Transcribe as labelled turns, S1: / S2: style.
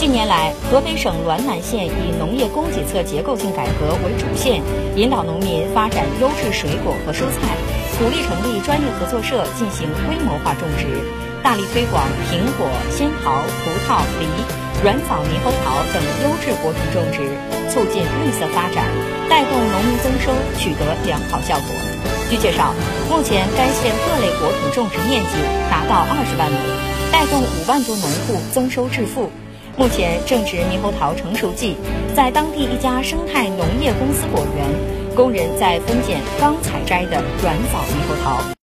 S1: 近年来，河北省滦南县以农业供给侧结构性改革为主线，引导农民发展优质水果和蔬菜，鼓励成立专业合作社进行规模化种植，大力推广苹果、仙桃、葡萄、梨、软枣、猕猴桃等优质果品种植，促进绿色发展，带动农民增收，取得良好效果。据介绍，目前该县各类果品种植面积达到二十万亩，带动五万多农户增收致富。目前正值猕猴桃成熟季，在当地一家生态农业公司果园，工人在分拣刚采摘的软枣猕猴桃。